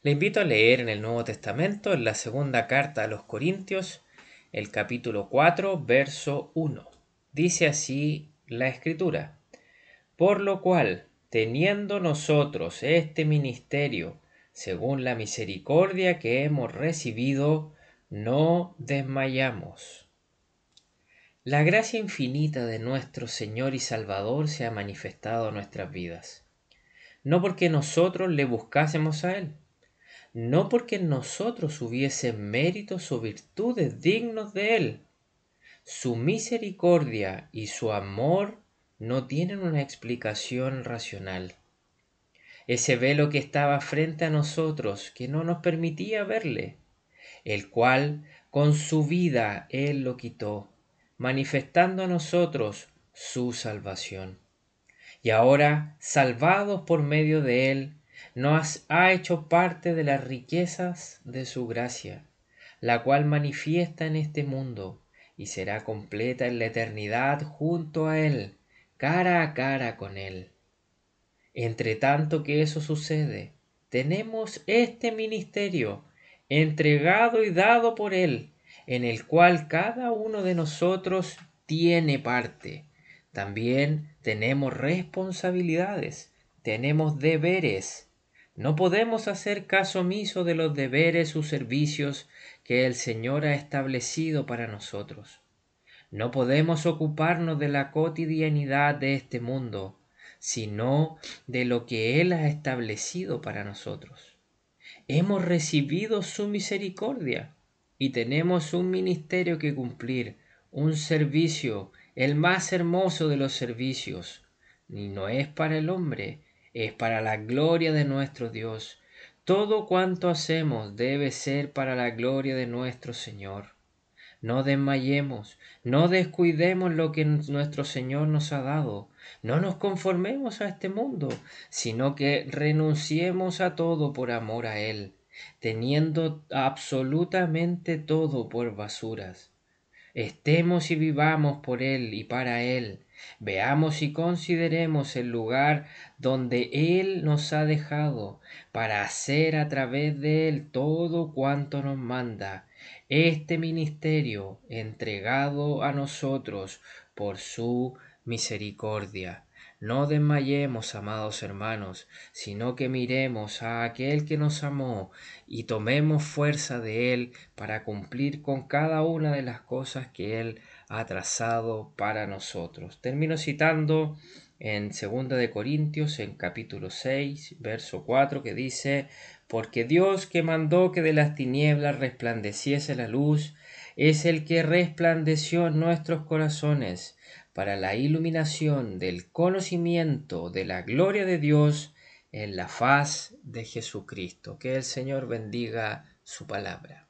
Le invito a leer en el Nuevo Testamento, en la segunda carta a los Corintios, el capítulo 4, verso 1. Dice así la Escritura. Por lo cual, teniendo nosotros este ministerio, según la misericordia que hemos recibido, no desmayamos. La gracia infinita de nuestro Señor y Salvador se ha manifestado en nuestras vidas, no porque nosotros le buscásemos a Él, no porque nosotros hubiese méritos o virtudes dignos de Él. Su misericordia y su amor no tienen una explicación racional. Ese velo que estaba frente a nosotros, que no nos permitía verle, el cual con su vida Él lo quitó, manifestando a nosotros su salvación. Y ahora, salvados por medio de Él, nos ha hecho parte de las riquezas de su gracia, la cual manifiesta en este mundo y será completa en la eternidad junto a Él, cara a cara con Él. Entre tanto que eso sucede, tenemos este ministerio entregado y dado por Él, en el cual cada uno de nosotros tiene parte. También tenemos responsabilidades, tenemos deberes, no podemos hacer caso omiso de los deberes o servicios que el Señor ha establecido para nosotros. No podemos ocuparnos de la cotidianidad de este mundo, sino de lo que Él ha establecido para nosotros. Hemos recibido su misericordia y tenemos un ministerio que cumplir, un servicio, el más hermoso de los servicios, y no es para el hombre, es para la gloria de nuestro Dios. Todo cuanto hacemos debe ser para la gloria de nuestro Señor. No desmayemos, no descuidemos lo que nuestro Señor nos ha dado, no nos conformemos a este mundo, sino que renunciemos a todo por amor a Él, teniendo absolutamente todo por basuras. Estemos y vivamos por Él y para Él, Veamos y consideremos el lugar donde Él nos ha dejado para hacer a través de Él todo cuanto nos manda. Este ministerio entregado a nosotros por su misericordia. No desmayemos, amados hermanos, sino que miremos a aquel que nos amó y tomemos fuerza de él para cumplir con cada una de las cosas que él ha trazado para nosotros. Termino citando en 2 de Corintios en capítulo 6, verso 4 que dice, porque Dios que mandó que de las tinieblas resplandeciese la luz, es el que resplandeció en nuestros corazones para la iluminación del conocimiento de la gloria de Dios en la faz de Jesucristo. Que el Señor bendiga su palabra.